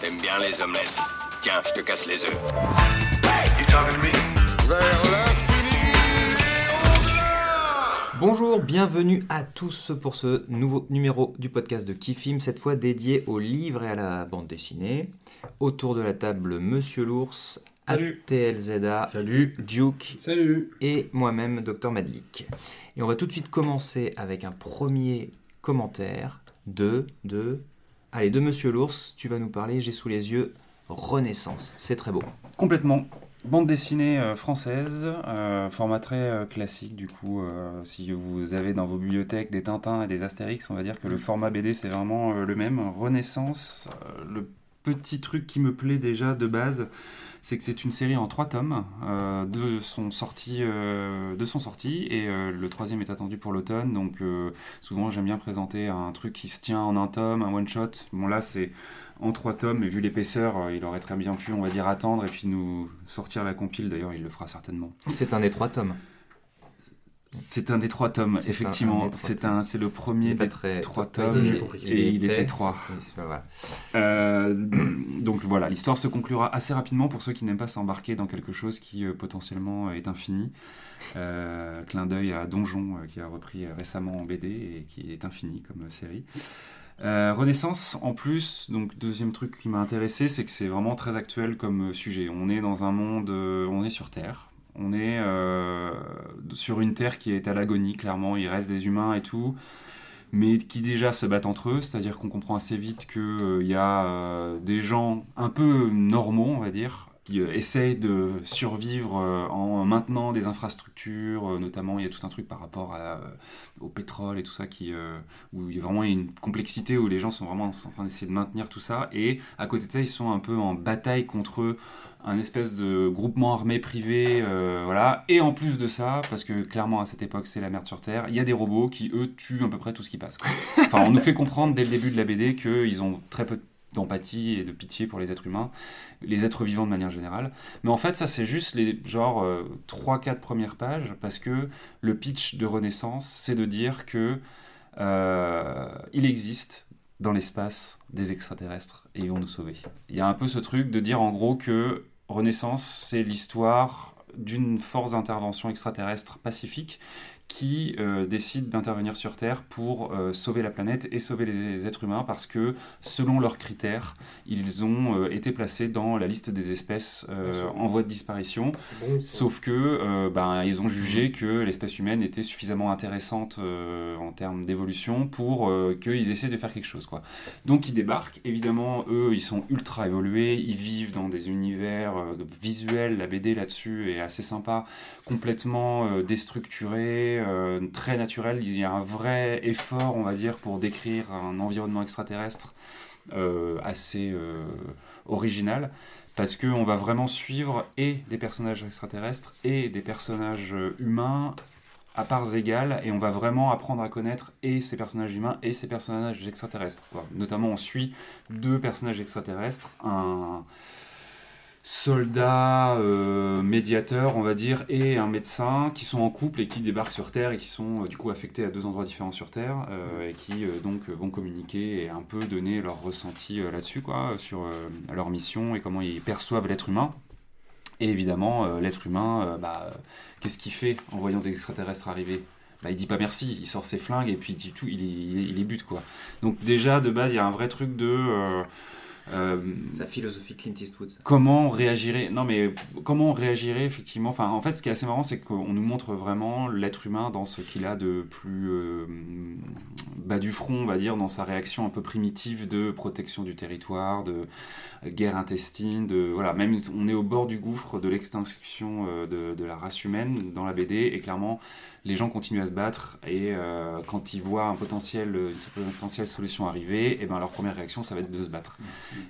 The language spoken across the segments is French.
T'aimes bien les omelettes. Tiens, je te casse les œufs. Vers l'infini Bonjour, bienvenue à tous pour ce nouveau numéro du podcast de Kifim, cette fois dédié aux livres et à la bande dessinée. Autour de la table, Monsieur l'ours, Salut. ATLZA, Salut. Duke Salut. et moi-même, Dr Madlik. Et on va tout de suite commencer avec un premier commentaire de, de, allez, de Monsieur l'ours. Tu vas nous parler, j'ai sous les yeux, Renaissance. C'est très beau. Complètement. Bande dessinée euh, française, euh, format très euh, classique du coup. si vous avez dans vos bibliothèques des Tintins et des Astérix, on va dire que le format BD c'est vraiment le même. Renaissance, le petit truc qui me plaît déjà de base, c'est que c'est une série en trois tomes. Euh, deux, sont sortis, euh, et euh, le troisième est attendu pour l'automne. Donc souvent j'aime bien présenter un truc qui se tient en un tome, un one shot. Bon là c'est en trois tomes, mais vu l'épaisseur, il aurait très bien pu, on va dire, attendre et puis nous sortir la compile. D'ailleurs, il le fera certainement. C'est un des trois tomes. C'est un des trois tomes, effectivement. C'est un, c'est le premier des très- trois tomes et, il était- trois. Oui. Euh, donc voilà, l'histoire se conclura assez rapidement pour ceux qui n'aiment pas s'embarquer dans quelque chose qui euh, potentiellement est infini. Euh, clin d'œil à Donjon euh, qui a repris euh, récemment en BD et qui est infini comme euh, série. Euh, Renaissance, en plus, donc deuxième truc qui m'a intéressé, c'est que c'est vraiment très actuel comme euh, sujet. On est dans un monde, euh, on est sur Terre, on est euh, sur une Terre qui est à l'agonie, clairement, il reste des humains et tout, mais qui déjà se battent entre eux, c'est-à-dire qu'on comprend assez vite qu'il y a euh, des gens un peu normaux, on va dire, qui euh, essayent de survivre euh, en maintenant des infrastructures, euh, notamment il y a tout un truc par rapport au pétrole et tout ça, qui, où il y a vraiment une complexité où les gens sont vraiment en train d'essayer de maintenir tout ça, et à côté de ça, ils sont un peu en bataille contre un espèce de groupement armé privé, voilà. Et en plus de ça, parce que clairement à cette époque c'est la merde sur Terre, il y a des robots qui eux tuent à peu près tout ce qui passe. Enfin, on nous fait comprendre dès le début de la BD qu'ils ont très peu d'empathie et de pitié pour les êtres humains, les êtres vivants de manière générale. Mais en fait, ça c'est juste les genre 3-4 premières pages, parce que le pitch de Renaissance, c'est de dire que euh, il existe dans l'espace des extraterrestres et ils vont nous sauver. Il y a un peu ce truc de dire en gros que Renaissance, c'est l'histoire d'une force d'intervention extraterrestre pacifique qui euh, décide d'intervenir sur Terre pour euh, sauver la planète et sauver les êtres humains parce que, selon leurs critères, ils ont euh, été placés dans la liste des espèces en voie de disparition. Sauf que ben, ils ont jugé que l'espèce humaine était suffisamment intéressante en termes d'évolution pour qu'ils essaient de faire quelque chose. Quoi. Donc ils débarquent, évidemment, eux, ils sont ultra évolués, ils vivent dans des univers visuels, la BD là-dessus est assez sympa, complètement déstructuré, euh, très naturel, il y a un vrai effort, on va dire, pour décrire un environnement extraterrestre euh, assez euh, original. Parce qu'on va vraiment suivre et des personnages extraterrestres et des personnages humains à parts égales. Et on va vraiment apprendre à connaître et ces personnages humains et ces personnages extraterrestres. Notamment on suit deux personnages extraterrestres, un soldat euh, médiateur on va dire et un médecin qui sont en couple et qui débarquent sur Terre et qui sont euh, du coup affectés à deux endroits différents sur Terre euh, et qui donc vont communiquer et un peu donner leur ressenti là-dessus quoi sur leur mission et comment ils perçoivent l'être humain et évidemment l'être humain bah, qu'est-ce qu'il fait en voyant des extraterrestres arriver? Bah, il dit pas merci, il sort ses flingues et puis du tout, il, il, il les bute quoi. Donc déjà de base il y a un vrai truc de euh, Sa philosophie Clint Eastwood. comment on réagirait non mais comment on réagirait effectivement enfin en fait ce qui est assez marrant c'est qu'on nous montre vraiment l'être humain dans ce qu'il a de plus euh, bas du front on va dire dans sa réaction un peu primitive de protection du territoire de guerre intestine de voilà même on est au bord du gouffre de l'extinction euh, de, de la race humaine dans la BD et clairement les gens continuent à se battre et euh, quand ils voient un potentiel, une potentielle solution arriver, et ben leur première réaction ça va être de se battre.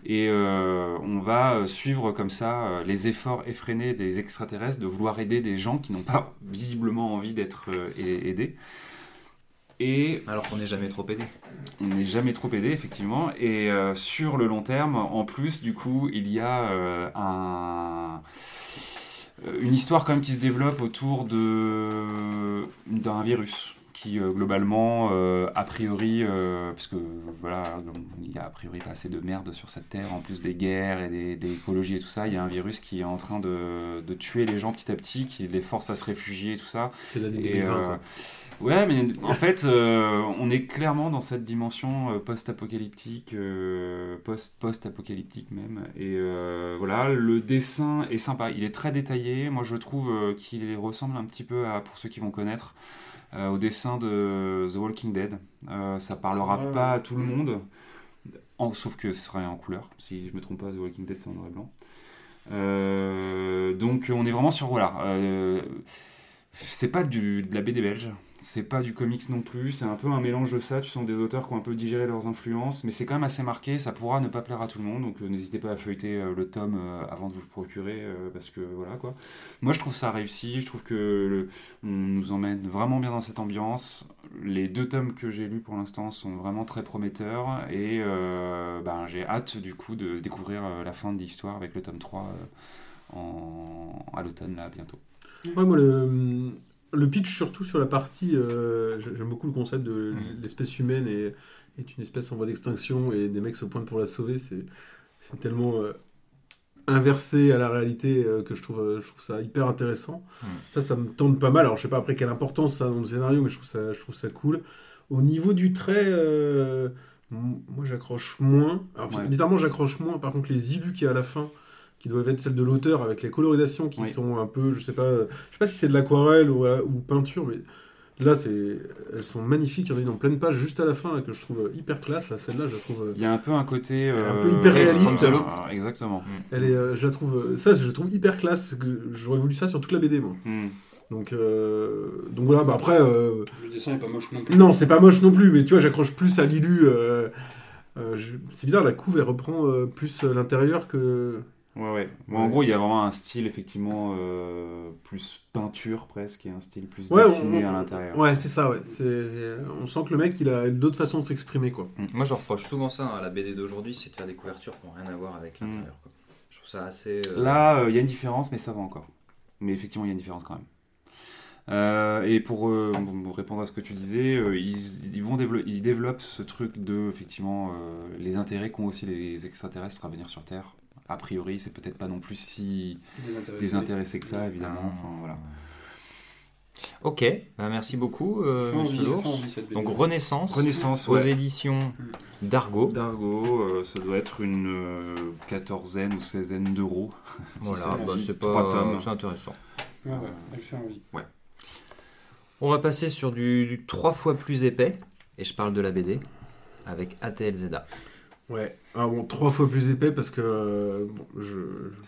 Et euh, on va euh, suivre comme ça euh, les efforts effrénés des extraterrestres de vouloir aider des gens qui n'ont pas visiblement envie d'être aidés. Et Alors qu'on n'est jamais trop aidé. on n'est jamais trop aidé, effectivement. Et euh, sur le long terme, en plus, du coup, il y a euh, un, une histoire quand même qui se développe autour d'un virus qui euh, globalement, euh, a priori, euh, parce que voilà, il y a a priori pas assez de merde sur cette terre, en plus des guerres et des, des écologies et tout ça, il y a un virus qui est en train de, de tuer les gens petit à petit, qui les force à se réfugier et tout ça. C'est l'année Et, 2020. euh, quoi. Ouais, mais en fait, euh, on est clairement dans cette dimension post-apocalyptique, euh, post- post-apocalyptique même. Et euh, voilà, le dessin est sympa, il est très détaillé. Moi, je trouve qu'il ressemble un petit peu à, pour ceux qui vont connaître, euh, au dessin de The Walking Dead. Euh, ça parlera vrai, pas ouais. à tout le monde, en- sauf que ce serait en couleur. Si je me trompe pas, The Walking Dead c'est en noir et blanc. Euh, donc on est vraiment sur voilà. C'est pas du, de la BD belge, c'est pas du comics non plus, c'est un peu un mélange de ça. Tu sens des auteurs qui ont un peu digéré leurs influences, mais c'est quand même assez marqué. Ça pourra ne pas plaire à tout le monde, donc euh, n'hésitez pas à feuilleter euh, le tome euh, avant de vous le procurer, parce que voilà quoi. Moi je trouve ça réussi, je trouve que nous emmène vraiment bien dans cette ambiance. Les deux tomes que j'ai lus pour l'instant sont vraiment très prometteurs, et ben, j'ai hâte du coup de découvrir la fin de l'histoire avec le tome 3 euh, en, à l'automne là bientôt. Ouais, moi, le, le pitch, surtout sur la partie. euh, j'ai- J'aime beaucoup le concept de Mhm. l'espèce humaine et est une espèce en voie d'extinction et des mecs se pointent pour la sauver. C'est tellement euh, inversé à la réalité euh, que je trouve, je trouve ça hyper intéressant. Mhm. Ça, ça me tente pas mal. Alors, je sais pas après quelle importance ça a dans le scénario, mais je trouve ça, je trouve ça cool. Au niveau du trait. moi, j'accroche moins. Alors, Ouais. bizarrement, j'accroche moins. Par contre, les illus qu'il y a à la fin, qui doivent être celles de l'auteur, avec les colorisations qui Oui. sont un peu, je sais pas, euh, je sais pas si c'est de l'aquarelle ou, euh, ou peinture, mais là, c'est, elles sont magnifiques. Il y en a une en pleine page juste à la fin là, que je trouve euh, hyper classe. Là, celle-là, je la trouve, Il y a un peu un côté. Un peu hyper réaliste. euh, Exactement. elle est, euh, je la trouve, ça, je trouve hyper classe. J'aurais voulu ça sur toute la BD, moi. Hmm. Donc, euh, donc voilà. Bah après, euh, Le dessin est pas moche non plus. non, c'est pas moche non plus, mais tu vois, j'accroche plus à l'illu. euh, euh, je- c'est bizarre, la couve, elle reprend euh, plus l'intérieur que. Ouais, ouais. Bon, Ouais. En gros, il y a vraiment un style effectivement euh, plus peinture presque et un style plus Ouais, dessiné on- à l'intérieur. Ouais, c'est ça, ouais. On sent que le mec, il a d'autres façons de s'exprimer, quoi. Moi, je reproche souvent ça à la BD d'aujourd'hui, c'est de faire des couvertures qui n'ont rien à voir avec l'intérieur. quoi. Je trouve ça assez. euh, Là, euh, il y a une différence, mais ça va encore. Mais effectivement, il y a une différence quand même. Euh, et pour euh, pour répondre à ce que tu disais, euh, ils, ils vont développer, ils développent ce truc de effectivement euh, les intérêts qu'ont aussi les extraterrestres à venir sur Terre. A priori, c'est peut-être pas non plus si Désintéressé. désintéressé que ça, évidemment. Ah. Enfin, voilà. Ok, bah, merci beaucoup, euh, Monsieur. Donc Renaissance, Renaissance, aux ouais. éditions d'Argo. D'Argo, euh, ça doit être une euh, quatorzaine ou seizaine d'euros. Voilà, bah, c'est Trois pas, tomes. c'est intéressant. Ouais, ouais, elle fait envie. On va passer sur du, du trois fois plus épais, et je parle de la BD, avec ATL Zeda. Ouais. Ah bon, trois fois plus épais parce que. euh, bon, je,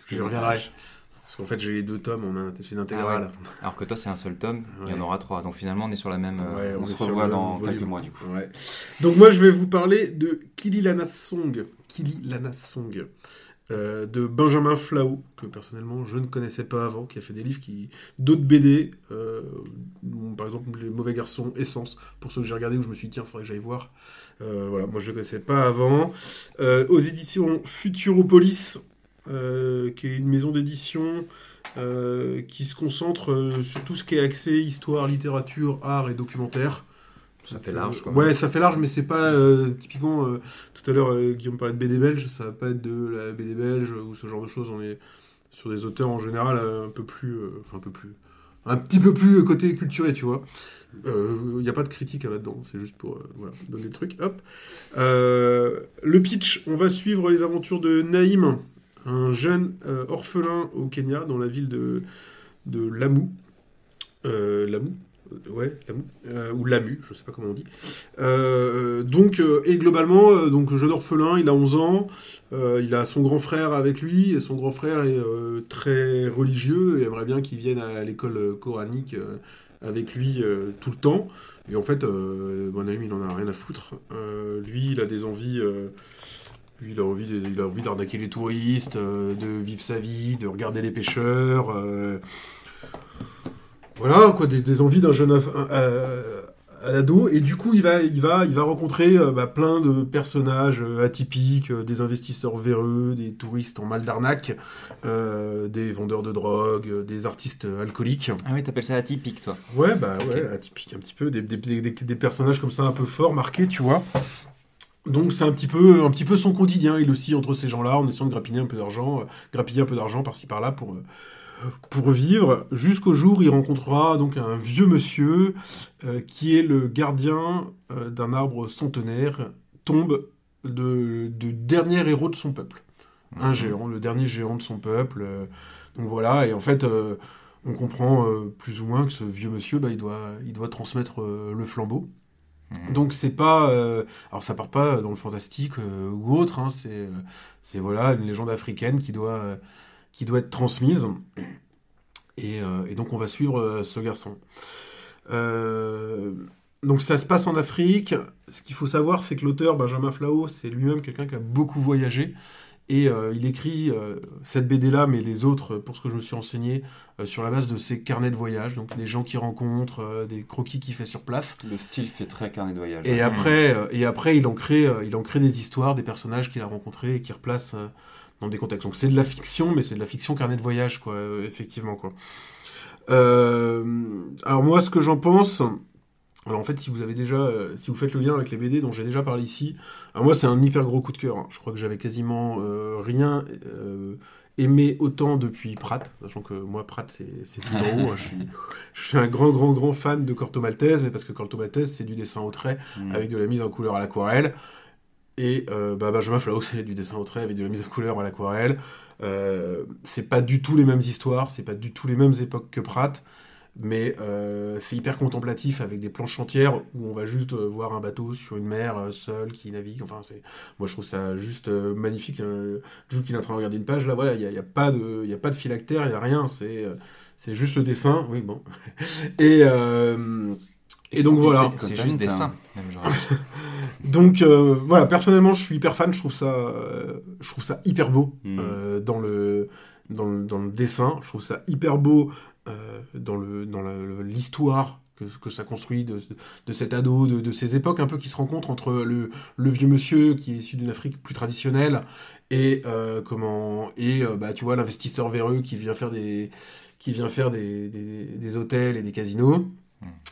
que je reviendrai. Parce qu'en fait, j'ai les deux tomes en in- chez l'intégrale. Alors que toi, c'est un seul tome, il y en aura trois. Donc finalement, on est sur la même. euh, Ouais, on est se revoit dans volume. quelques mois, du coup. Donc moi je vais vous parler de Kili Lana Song, Kili Lana Song, euh, de Benjamin Flao, que personnellement je ne connaissais pas avant, qui a fait des livres qui d'autres BD, euh, par exemple Les Mauvais Garçons, Essence, pour ceux que j'ai regardé où je me suis dit tiens faudrait que j'aille voir. Euh, voilà, moi je ne le connaissais pas avant. Aux éditions Futuropolis, qui est une maison d'édition. qui se concentre sur tout ce qui est accès histoire, littérature, art et documentaire. Ça fait large, quoi. Ouais, ça fait large, mais c'est pas euh, typiquement. euh, tout à l'heure, euh, Guillaume parlait de BD belge, ça va pas être de la BD belge ou ce genre de choses. On est sur des auteurs en général euh, un peu plus. euh, Enfin, un peu plus. Un petit peu plus euh, côté culturé, tu vois. Il n'y a pas de critique hein, là-dedans, c'est juste pour euh, voilà, donner le truc. Hop. Euh, le pitch on va suivre les aventures de Naïm, un jeune euh, orphelin au Kenya, dans la ville de, de Lamu. Euh, Lamu euh, Ouais, Lamu. Euh, ou Lamu, je sais pas comment on dit. Euh, donc, euh, et globalement, euh, donc jeune orphelin, il a 11 ans, euh, il a son grand frère avec lui, et son grand frère est euh, très religieux et aimerait bien qu'il vienne à l'école euh, coranique euh, avec lui euh, tout le temps. Et en fait, euh, mon ami, il en a rien à foutre. Euh, lui, il a des envies. euh, lui, il a envie, il a envie d'arnaquer les touristes, euh, de vivre sa vie, de regarder les pêcheurs. Voilà, quoi, des, des envies d'un jeune euh, ado. Et du coup il va il va il va rencontrer euh, bah, plein de personnages euh, atypiques euh, des investisseurs véreux des touristes en mal d'arnaque des vendeurs de drogue des artistes alcooliques. Ah oui, t'appelles ça atypique, toi. ouais bah ouais atypiques un petit peu. Des, des, des, personnages comme ça un peu forts marqués tu vois. Donc c'est un petit peu un petit peu son quotidien. Il aussi entre ces gens-là en essayant de grappiller un peu d'argent grappiller un peu d'argent par-ci par-là pour pour vivre jusqu'au jour où il rencontrera donc un vieux monsieur euh, qui est le gardien euh, d'un arbre centenaire, tombe de, de dernier héros de son peuple. Un géant, le dernier géant de son peuple. euh, donc voilà, et en fait, on comprend plus ou moins que ce vieux monsieur, bah, il, doit, il doit transmettre le flambeau. Donc c'est pas, alors ça part pas dans le fantastique ou autre, hein, c'est, c'est voilà une légende africaine qui doit, qui doit être transmise. Et, euh, et donc on va suivre euh, ce garçon. Euh, donc ça se passe en Afrique. Ce qu'il faut savoir, c'est que l'auteur Benjamin Flao, c'est lui-même quelqu'un qui a beaucoup voyagé. Et il écrit cette BD-là, mais les autres, pour ce que je me suis renseigné, sur la base de ses carnets de voyage, donc les gens qu'il rencontre, des croquis qu'il fait sur place. Le style fait très carnet de voyage. Et après, et après il, en crée, il en crée des histoires, des personnages qu'il a rencontrés et qu'il replace dans des contextes. Donc c'est de la fiction, mais c'est de la fiction carnet de voyage, quoi, euh, effectivement. Quoi. Euh, alors moi, ce que j'en pense... Alors en fait, si vous avez déjà, euh, si vous faites le lien avec les BD dont j'ai déjà parlé ici, alors moi c'est un hyper gros coup de cœur. hein. Je crois que j'avais quasiment euh, rien euh, aimé autant depuis Pratt, sachant que moi Pratt c'est tout en haut. hein. Je suis, je suis un grand grand grand fan de Corto Maltese, mais parce que Corto Maltese c'est du dessin au trait Mm. avec de la mise en couleur à l'aquarelle. Et euh, bah, Benjamin Flao, c'est du dessin au trait avec de la mise en couleur à l'aquarelle. Euh, c'est pas du tout les mêmes histoires, c'est pas du tout les mêmes époques que Pratt, mais euh, c'est hyper contemplatif avec des planches entières où on va juste euh, voir un bateau sur une mer seul qui navigue. Enfin, c'est, moi je trouve ça juste magnifique. Jules qui est en train de regarder une page, là, voilà, il n'y a, y a, pas de- il y a pas de phylactère, il n'y a rien, c'est, c'est juste le dessin. Oui, bon. Et. et donc voilà. C'est juste dessin. Même, dit. Donc euh, voilà, personnellement, je suis hyper fan. Je trouve ça, euh, je trouve ça hyper beau Mm. euh, dans le dans le dans le dessin. Je trouve ça hyper beau dans le dans l'histoire que, que ça construit de, de cet ado, de, de ces époques un peu qui se rencontrent entre le, le vieux monsieur qui est issu d'une Afrique plus traditionnelle et comment et bah tu vois l'investisseur véreux qui vient faire des qui vient faire des, des, des hôtels et des casinos.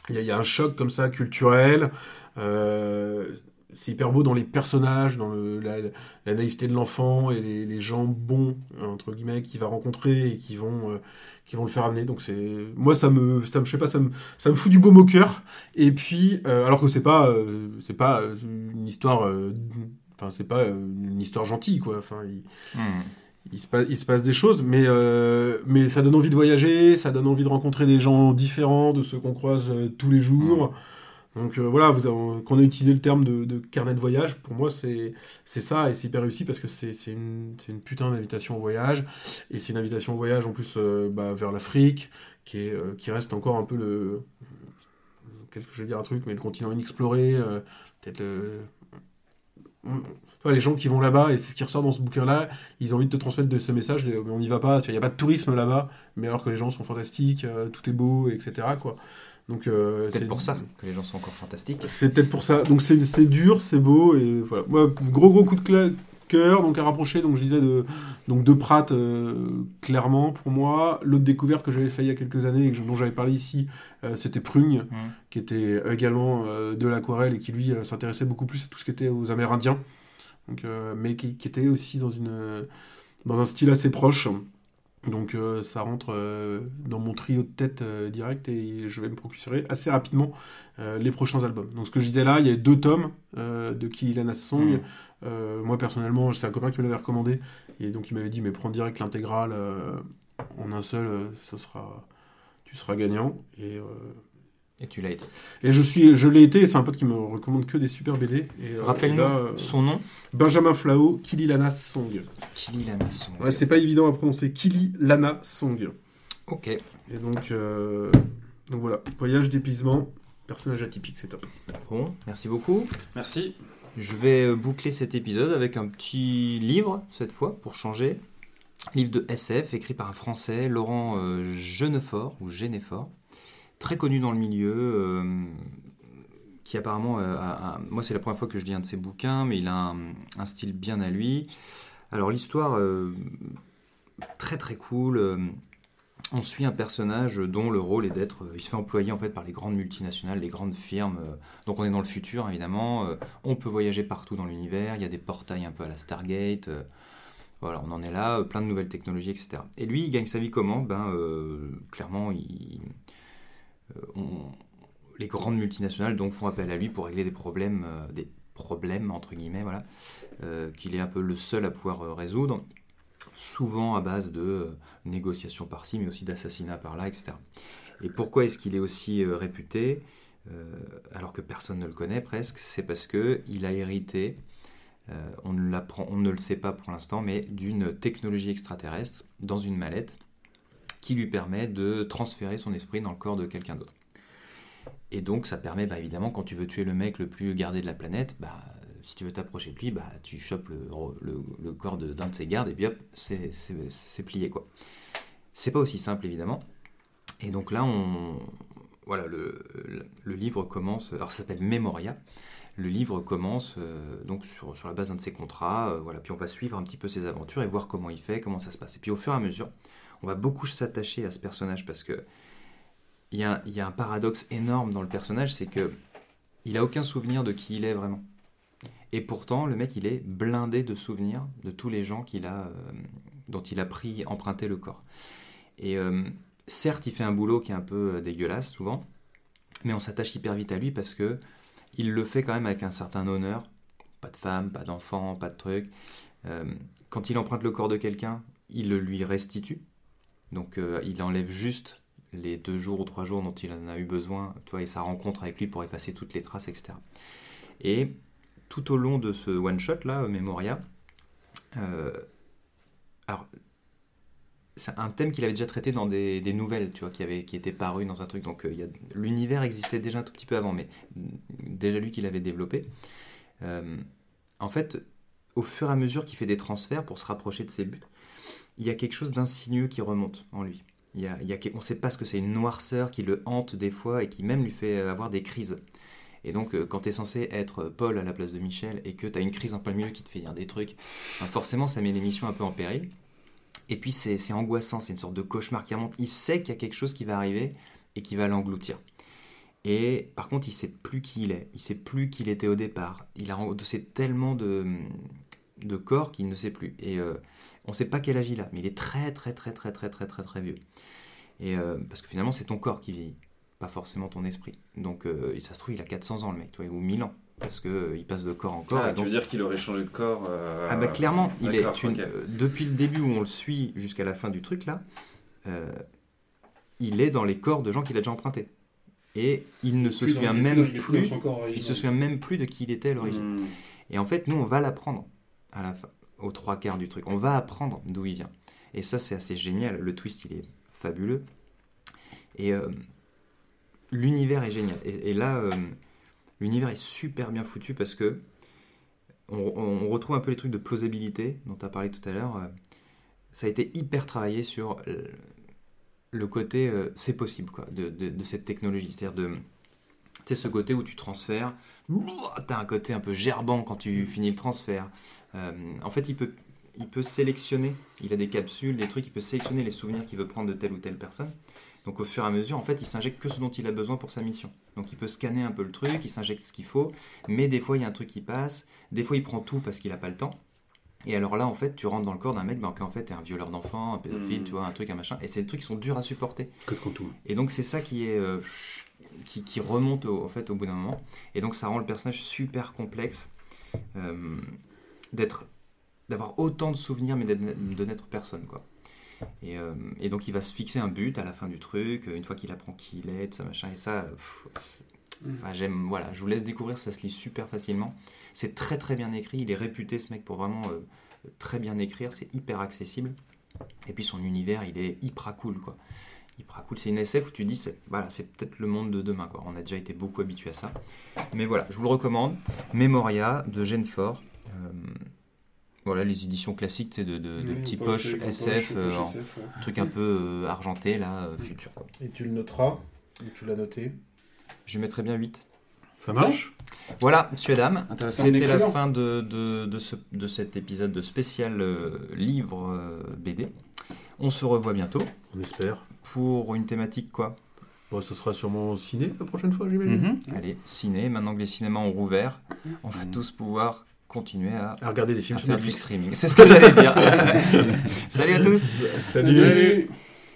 Il y, a- il y a un choc comme ça culturel. Euh, c'est hyper beau dans les personnages, dans le, la, la naïveté de l'enfant et les, les gens bons entre guillemets qu'il va rencontrer et qui vont euh, qui vont le faire amener. Donc c'est moi ça me ça me je sais pas ça me ça me fout du baume au cœur. Et puis euh, alors que c'est pas euh, c'est pas une histoire enfin c'est pas une histoire gentille quoi. Enfin il, Hmm. il se, passe, il se passe des choses, mais, mais ça donne envie de voyager, ça donne envie de rencontrer des gens différents de ceux qu'on croise tous les jours. Donc euh, voilà, vous avez- qu'on a utilisé le terme de, carnet de voyage, pour moi c'est ça, et c'est hyper réussi parce que c'est une, une putain d'invitation au voyage, et c'est une invitation au voyage en plus euh, bah, vers l'Afrique, euh, qui reste encore un peu le... Qu'est-ce que je vais dire un truc, mais le continent inexploré, peut-être le... Les gens qui vont là-bas, et c'est ce qui ressort dans ce bouquin-là, ils ont envie de te transmettre de ce message, mais on n'y va pas, il n'y a pas de tourisme là-bas, mais alors que les gens sont fantastiques, tout est beau, etc. Quoi. Donc, euh, Peut-être c'est pour ça que les gens sont encore fantastiques. C'est peut-être pour ça. Donc c'est dur, c'est beau, et voilà. Moi, gros gros coup de cœur, donc à rapprocher, donc je disais de, donc de Pratt, euh, clairement pour moi. L'autre découverte que j'avais fait il y a quelques années, et que dont j'avais parlé ici, euh, c'était Prugne, Mhm. qui était également euh, de l'aquarelle, et qui lui s'intéressait beaucoup plus à tout ce qui était aux Amérindiens donc, mais qui, qui était aussi dans, une, dans un style assez proche. Donc euh, ça rentre euh, dans mon trio de tête euh, direct et je vais me procurer assez rapidement les prochains albums. Donc ce que je disais là, il y a deux tomes de Kiliana Song. Mm. Euh, moi personnellement, c'est un copain qui me l'avait recommandé et donc il m'avait dit mais prends direct l'intégrale en un seul, ce sera, tu seras gagnant. Et, Et tu l'as été. et je suis, je l'ai été. C'est un pote qui me recommande que des super BD. Et, euh, Rappelle-nous là, euh, son nom. Benjamin Flao, Kili Lana Song. Kili Lanasson. Ouais, c'est pas évident à prononcer. Kili Lana Song. Ok. Et donc, euh, donc voilà, voyage d'épuisement, personnage atypique, c'est top. Bon, merci beaucoup. Merci. Je vais boucler cet épisode avec un petit livre, cette fois, pour changer. Livre de SF, écrit par un Français, Laurent euh, Genefort, ou Genefort, très connu dans le milieu, euh, qui apparemment, euh, a- moi c'est la première fois que je lis un de ses bouquins, mais il a un, style bien à lui. Alors l'histoire, euh, très très cool. on suit un personnage dont le rôle est d'être, il se fait employer en fait par les grandes multinationales, les grandes firmes. donc on est dans le futur évidemment. on peut voyager partout dans l'univers. Il y a des portails un peu à la Stargate. voilà, on en est là, plein de nouvelles technologies, etc. Et lui, il gagne sa vie comment? Ben, clairement, il, on- les grandes multinationales donc font appel à lui pour régler des problèmes, euh, des problèmes entre guillemets, voilà, euh, qu'il est un peu le seul à pouvoir euh, résoudre, souvent à base de euh, négociations par-ci, mais aussi d'assassinats par-là, etc. Et pourquoi est-ce qu'il est aussi euh, réputé, euh, alors que personne ne le connaît presque C'est parce que il a hérité euh, on, ne on ne le sait pas pour l'instant, mais d'une technologie extraterrestre dans une mallette qui lui permet de transférer son esprit dans le corps de quelqu'un d'autre. Et donc ça permet bah, évidemment quand tu veux tuer le mec le plus gardé de la planète, bah, si tu veux t'approcher de lui, bah, tu chopes le, corps d'un de ses gardes et puis hop, c'est- plié quoi. C'est pas aussi simple évidemment. Et donc là, on, voilà, le, livre commence, alors ça s'appelle Memoria. Le livre commence euh, donc sur, sur la base d'un de ses contrats, euh, voilà, puis on va suivre un petit peu ses aventures et voir comment il fait, comment ça se passe. Et puis au fur et à mesure, on va beaucoup s'attacher à ce personnage parce que il y a, un paradoxe énorme dans le personnage, c'est que il a aucun souvenir de qui il est vraiment. Et pourtant, le mec, il est blindé de souvenirs de tous les gens qu'il a, euh, dont il a pris, emprunté le corps. Et euh, certes, il fait un boulot qui est un peu euh, dégueulasse souvent, mais on s'attache hyper vite à lui parce que il le fait quand même avec un certain honneur. Pas de femme, pas d'enfant, pas de truc. Quand il emprunte le corps de quelqu'un, il le lui restitue. Donc euh, il enlève juste les deux jours ou trois jours dont il en a eu besoin, tu vois, et sa rencontre avec lui pour effacer toutes les traces, etc. Et tout au long de ce one-shot là, Memoria, euh, alors c'est un thème qu'il avait déjà traité dans des, nouvelles, tu vois, qui, avait, qui était paru dans un truc. Donc euh, l'univers existait déjà un tout petit peu avant, mais déjà lui qui l'avait développé. Euh, en fait, au fur et à mesure qu'il fait des transferts pour se rapprocher de ses buts, il y a quelque chose d'insinueux qui remonte en lui. Il y a, on ne sait pas ce que c'est, une noirceur qui le hante des fois et qui même lui fait avoir des crises. Et donc, euh, quand tu es censé être Paul à la place de Michel et que tu as une crise en plein milieu qui te fait dire des trucs, ben, forcément, ça met l'émission un peu en péril. Et puis, c'est c'est angoissant, c'est une sorte de cauchemar qui remonte. Il sait qu'il y a quelque chose qui va arriver et qui va l'engloutir. Et par contre, il sait plus qui il est. Il sait plus qui il était au départ. Il a endossé tellement de, de corps qu'il ne sait plus. Et euh, on sait pas quel âge il a, mais il est très, très, très, très, très, très, très, très vieux. Et euh, parce que finalement, c'est ton corps qui vieillit, pas forcément ton esprit. Donc, euh, ça se trouve, il a 400 ans, le mec, ou 1000 ans. Parce qu'il passe de corps en corps. Ah, et tu veux dire qu'il aurait changé de corps euh, ah bah clairement, il est depuis le début où on le suit jusqu'à la fin du truc là, euh, il est dans les corps de gens qu'il a déjà empruntés. Et il ne se Plus souvient même plus il plus se souvient même plus de qui il était à l'origine. Hmm. Et en fait, nous on va l'apprendre à la fin, aux trois quarts du truc. On va apprendre d'où il vient. Et ça c'est assez génial. Le twist il est fabuleux. Et euh, l'univers est génial. Et, là, euh, l'univers est super bien foutu parce que on, retrouve un peu les trucs de plausibilité dont tu as parlé tout à l'heure. Euh, Ça a été hyper travaillé sur le côté c'est possible quoi, de, de- de cette technologie. C'est-à-dire de. Tu sais, ce côté où tu transfères, tu as un côté un peu gerbant quand tu finis le transfert. Euh, en fait, il peut, il peut sélectionner, il a des capsules, des trucs, il peut sélectionner les souvenirs qu'il veut prendre de telle ou telle personne. Donc au fur et à mesure, en fait, il s'injecte que ce dont il a besoin pour sa mission. Donc il peut scanner un peu le truc, il s'injecte ce qu'il faut, mais des fois il y a un truc qui passe, des fois il prend tout parce qu'il n'a pas le temps. Et alors là, en fait, tu rentres dans le corps d'un mec ben, qui en fait est un violeur d'enfants, un pédophile, Mhm. tu vois, un truc, un machin. Et c'est des trucs qui sont durs à supporter. Code Quantum. Et donc c'est ça qui est euh, qui, qui remonte au, en fait au bout d'un moment. Et donc ça rend le personnage super complexe euh, d'être d'avoir autant de souvenirs mais de n'être personne quoi. Et, euh, et donc il va se fixer un but à la fin du truc une fois qu'il apprend qui il est tout ça machin et ça pff, Mm. Enfin, j'aime voilà je vous laisse découvrir ça se lit super facilement c'est très très bien écrit il est réputé ce mec pour vraiment euh, très bien écrire c'est hyper accessible et puis son univers il est hyper cool quoi hyper cool. C'est une SF où tu dis, c'est voilà, c'est peut-être le monde de demain. Quoi. On a déjà été beaucoup habitué à ça. Mais voilà, je vous le recommande. Memoria de Genfort. Euh, voilà, les éditions classiques c'est de, de, de Oui, petits poches SF, poche, euh, poche en- SF, ouais. truc un peu euh, argenté, là, euh, futur. quoi. Et tu le noteras tu l'as noté Je mettrais bien 8. Ça marche? Voilà, monsieur et dames, Intéressant. c'était la fin de, de, de, ce- de cet épisode de spécial euh, livre euh, BD. On se revoit bientôt On espère. pour une thématique quoi? Bon, ce sera sûrement au ciné la prochaine fois, j'imagine. Mhm. Allez, ciné, maintenant que les cinémas ont rouvert, on va Mhm. tous pouvoir continuer à, À regarder des à films sur faire du Netflix. streaming. C'est ce que j'allais dire. Salut à tous Salut. Salut.